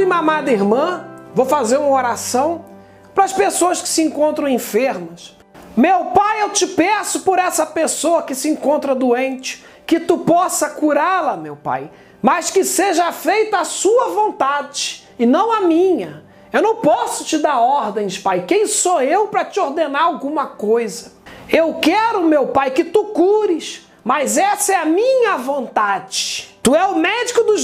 irmã, vou fazer uma oração para as pessoas que se encontram enfermas. Meu Pai, eu te peço por essa pessoa que se encontra doente, que tu possa curá-la, meu Pai, mas que seja feita a sua vontade e não a minha. Eu não posso te dar ordens, Pai. Quem sou eu para te ordenar alguma coisa? Eu quero, meu Pai, que tu cures, mas essa é a minha vontade. Tu é o médico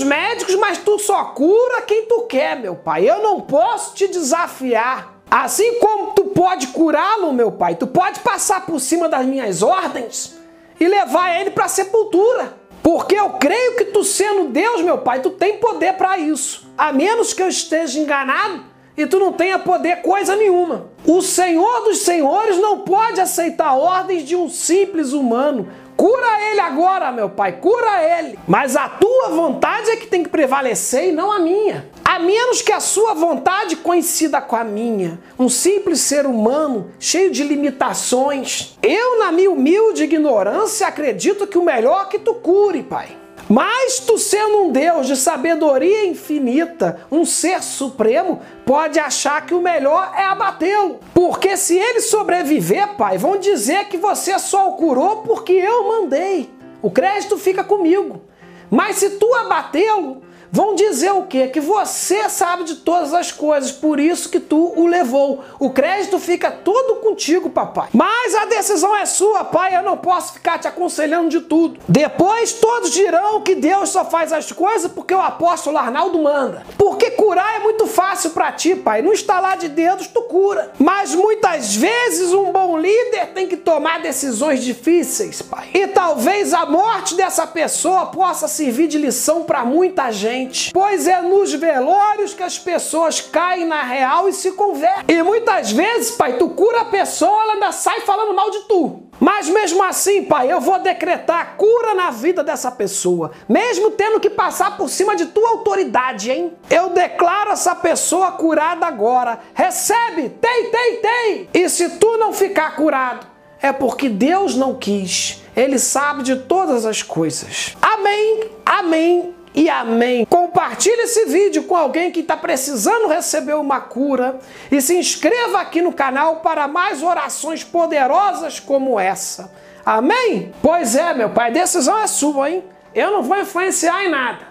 dos médicos, mas tu só cura quem tu quer, meu Pai. Eu não posso te desafiar. Assim como tu pode curá-lo, meu Pai, tu pode passar por cima das minhas ordens e levar ele para a sepultura. Porque eu creio que tu sendo Deus, meu Pai, tu tem poder para isso. A menos que eu esteja enganado, e tu não tenha poder coisa nenhuma. O Senhor dos Senhores não pode aceitar ordens de um simples humano. Cura ele agora, meu pai, cura ele. Mas a tua vontade é que tem que prevalecer e não a minha. A menos que a sua vontade coincida com a minha. Um simples ser humano, cheio de limitações. Eu, na minha humilde ignorância, acredito que o melhor é que tu cure, pai. Mas tu sendo um Deus de sabedoria infinita, um ser supremo, pode achar que o melhor é abatê-lo. Porque se ele sobreviver, pai, vão dizer que você só o curou porque eu mandei. O crédito fica comigo. Mas se tu abatê-lo, vão dizer o quê? Que você sabe de todas as coisas, por isso que tu o levou. O crédito fica todo contigo, papai. Mas a decisão é sua, pai. Eu não posso ficar te aconselhando de tudo. Depois todos dirão que Deus só faz as coisas porque o apóstolo Arnaldo manda. Porque curar é muito fácil para ti, pai. No estalar de dedos tu cura. Mas muitas vezes um bom líder tem que tomar decisões difíceis, pai. E talvez a morte dessa pessoa possa servir de lição para muita gente pois é nos velórios que as pessoas caem na real e se convertem. E muitas vezes, pai, tu cura a pessoa, ela ainda sai falando mal de tu. Mas mesmo assim, pai, eu vou decretar cura na vida dessa pessoa, mesmo tendo que passar por cima de tua autoridade, hein? Eu declaro essa pessoa curada agora. Recebe, tem, tem, tem. E se tu não ficar curado, é porque Deus não quis. Ele sabe de todas as coisas. Amém, amém e amém. Compartilhe esse vídeo com alguém que está precisando receber uma cura e se inscreva aqui no canal para mais orações poderosas como essa. Amém? Pois é, meu pai, a decisão é sua, hein? Eu não vou influenciar em nada.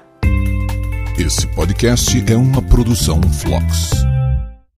Esse podcast é uma produção Flux.